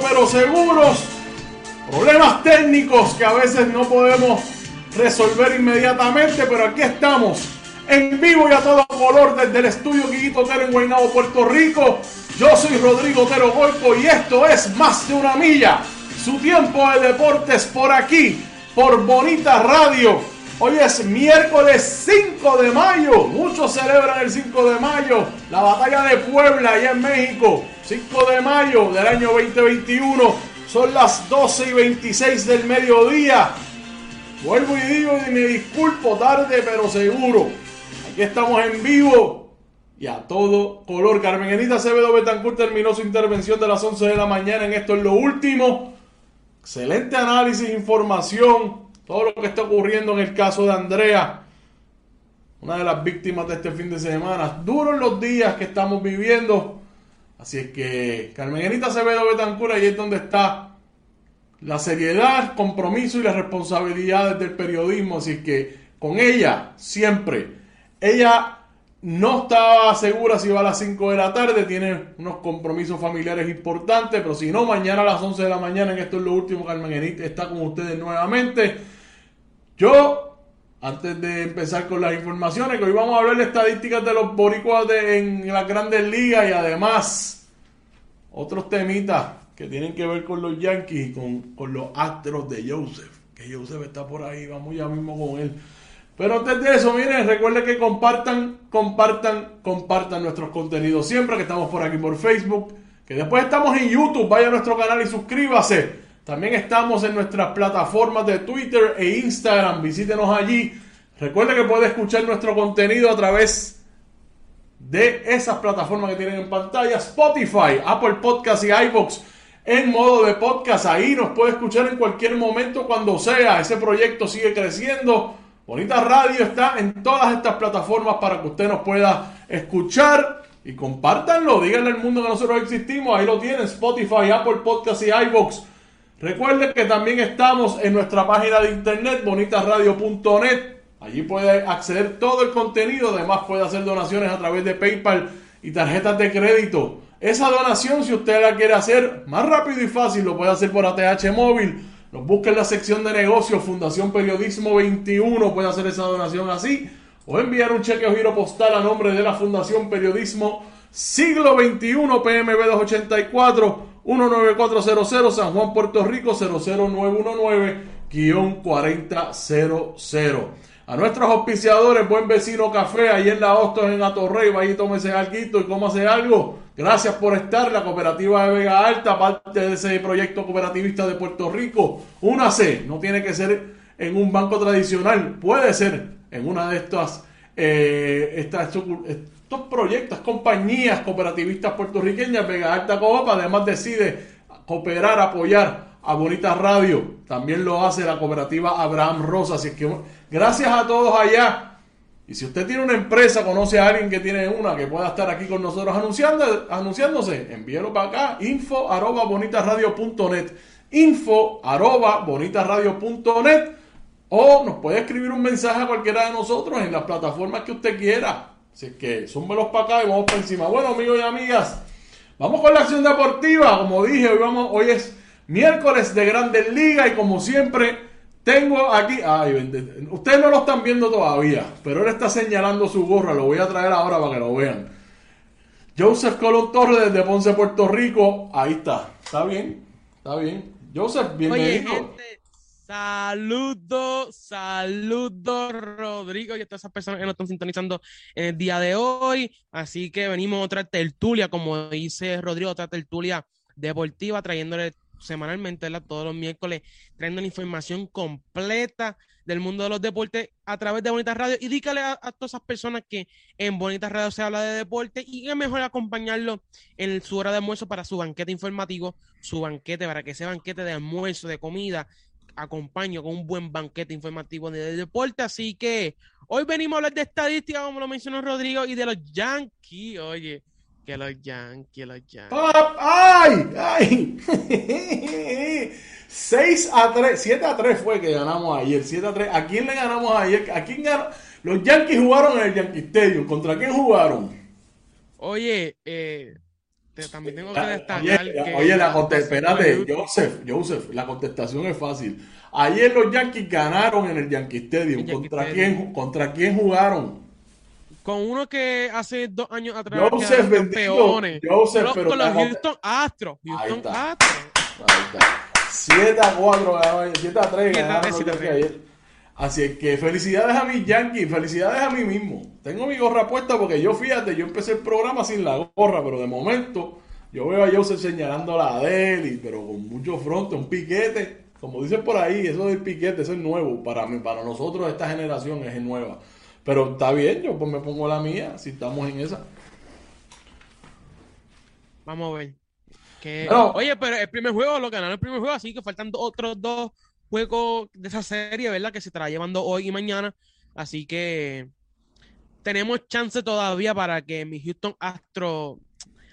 pero seguros. Problemas técnicos que a veces no podemos resolver inmediatamente, pero aquí estamos en vivo y a todo color desde el estudio Guiguito Otero en Guaynabo, Puerto Rico. Yo soy Rodrigo Otero Goico y esto es Más de una Milla. Su tiempo de deportes por aquí, por Bonita Radio. Hoy es miércoles 5 de mayo. Muchos celebran el 5 de mayo. La batalla de Puebla allá en México. 5 de mayo del año 2021. Son las 12 y 26 del mediodía. Vuelvo y digo y me disculpo tarde pero seguro. Aquí estamos en vivo y a todo color. Carmen Enita Acevedo Betancourt terminó su intervención de las 11 de la mañana en esto es lo último. Excelente análisis, información, todo lo que está ocurriendo en el caso de Andrea, una de las víctimas de este fin de semana. Duros los días que estamos viviendo. Así es que Carmen Enita Acevedo Betancourt, ahí es donde está la seriedad, el compromiso y las responsabilidades del periodismo. Así que con ella siempre ella no estaba segura si iba a las 5 de la tarde, tiene unos compromisos familiares importantes, pero si no, mañana a las 11 de la mañana, en esto es lo último, Carmen Enit está con ustedes nuevamente. Yo, antes de empezar con las informaciones, que hoy vamos a hablar de estadísticas de los boricuas en las grandes ligas y además otros temitas que tienen que ver con los Yankees y con, con los astros de Joseph, que Joseph está por ahí, vamos ya mismo con él. Pero antes de eso, miren, recuerden que compartan, compartan, compartan nuestros contenidos siempre que estamos por aquí por Facebook. Que después estamos en YouTube, vaya a nuestro canal y suscríbase. También estamos en nuestras plataformas de Twitter e Instagram. Visítenos allí. Recuerden que puede escuchar nuestro contenido a través de esas plataformas que tienen en pantalla. Spotify, Apple Podcast y iVoox en modo de podcast. Ahí nos puede escuchar en cualquier momento cuando sea. Ese proyecto sigue creciendo Bonita Radio está en todas estas plataformas para que usted nos pueda escuchar y compártanlo. Díganle al mundo que nosotros existimos. Ahí lo tienen: Spotify, Apple Podcasts y iBox. Recuerden que también estamos en nuestra página de internet, bonitasradio.net. Allí puede acceder todo el contenido. Además, puede hacer donaciones a través de PayPal y tarjetas de crédito. Esa donación, si usted la quiere hacer más rápido y fácil, lo puede hacer por ATH móvil nos busca en la sección de negocios, Fundación Periodismo 21, puede hacer esa donación así, o enviar un cheque o giro postal a nombre de la Fundación Periodismo Siglo XXI, PMB 284, 19400, San Juan, Puerto Rico, 00919-4000. A nuestros auspiciadores, Buen Vecino Café, ahí en la Hostos, en Atorrey, vaya y tómese algo y cómase algo. Gracias por estar, la cooperativa de Vega Alta, parte de ese proyecto cooperativista de Puerto Rico. Únase, no tiene que ser en un banco tradicional, puede ser en una de estas, eh, estas estos proyectos, compañías cooperativistas puertorriqueñas. Vega Alta Coop además decide cooperar, apoyar a Bonita Radio. También lo hace la cooperativa Abraham Rosa. Así que gracias a todos allá. Y si usted tiene una empresa, conoce a alguien que tiene una que pueda estar aquí con nosotros anunciando, anunciándose, envíelo para acá. Info arroba. Info arroba. O nos puede escribir un mensaje a cualquiera de nosotros en las plataformas que usted quiera. Así que súmelos para acá y vamos para encima. Bueno, amigos y amigas, vamos con la acción deportiva. Como dije, hoy, vamos, hoy es miércoles de Grandes Ligas y como siempre tengo aquí, ay, ustedes no lo están viendo todavía, pero él está señalando su gorra, lo voy a traer ahora para que lo vean. Joseph Colón Torres desde Ponce, Puerto Rico, ahí está, está bien, está bien. Joseph, bienvenido. Saludos, saludos Rodrigo y a todas esas personas que nos están sintonizando en el día de hoy. Así que venimos otra tertulia, como dice Rodrigo, otra tertulia deportiva, trayéndole semanalmente, todos los miércoles, trayendo la información completa del mundo de los deportes a través de Bonitas Radio. Y dígale a, todas esas personas que en Bonitas Radio se habla de deporte y es mejor acompañarlo en su hora de almuerzo para su banquete informativo, su banquete, para que ese banquete de almuerzo, de comida, acompañe con un buen banquete informativo de deporte. Así que hoy venimos a hablar de estadística, como lo mencionó Rodrigo, y de los Yankees. Oye, que los Yankees, los Yankees. ¡Ay! ¡Ay! 6 a 3, 7 a 3 fue que ganamos ayer. 7 a 3. ¿A quién le ganamos ayer? ¿A quién ganó? Los Yankees jugaron en el Yankee Stadium. ¿Contra quién jugaron? Oye, eh, también tengo que Ah, destacar Oye, que. oye, la espérate, Joseph, Joseph, la contestación es fácil. Ayer los Yankees ganaron en el Yankee Stadium. El Yankee ¿Contra Stadium. quién, contra quién jugaron? Con uno que hace dos años atrás Joseph, campeones. Joseph, Los- pero con los Houston Astros. Houston. Astros. Ahí está. 7 a 4 ganaron, 7 a 3 Siete a ganaron tres, los siete a Yankees tres. ayer. Así es que felicidades a mis Yankees, felicidades a mí mismo. Tengo mi gorra puesta porque yo, fíjate, yo empecé el programa sin la gorra, pero de momento yo veo a Joseph señalando la de él, y- pero con mucho fronte, un piquete. Como dicen por ahí, eso del piquete, eso es nuevo. Para mí, para nosotros, esta generación es nueva. Pero está bien, yo pues me pongo la mía, si estamos en esa. Vamos a ver. Que-. Oye, pero el primer juego lo ganaron el primer juego, así que faltan otros dos juegos de esa serie, ¿verdad? Que se estará llevando hoy y mañana. Así que tenemos chance todavía para que mi Houston Astro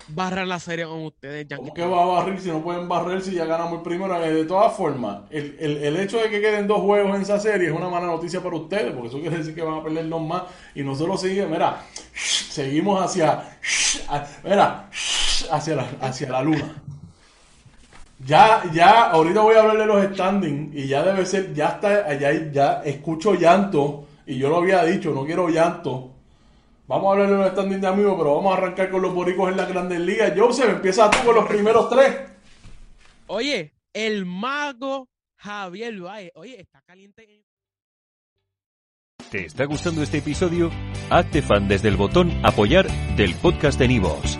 barran la serie con ustedes, ¿Cómo que va a barrer si no pueden barrer si ya ganamos el primero? Eh, De todas formas, el, el- el hecho de que queden dos juegos en esa serie es una mala noticia para ustedes, porque eso quiere decir que van a perder dos más y nosotros seguimos, mira, seguimos hacia, mira, hacia la, hacia la luna. Ya, ya, ahorita voy a hablar de los standings y ya debe ser, ya está, ya, ya escucho llanto y yo lo había dicho, no quiero llanto. Vamos a hablar de los standings de amigos, pero vamos a arrancar con los boricos en las grandes ligas. Joseph, empieza tú con los primeros tres. Oye, el mago Javier Valle. Oye, está caliente. en- ¿Te está gustando este episodio? Hazte fan desde el botón Apoyar del podcast de Nivos.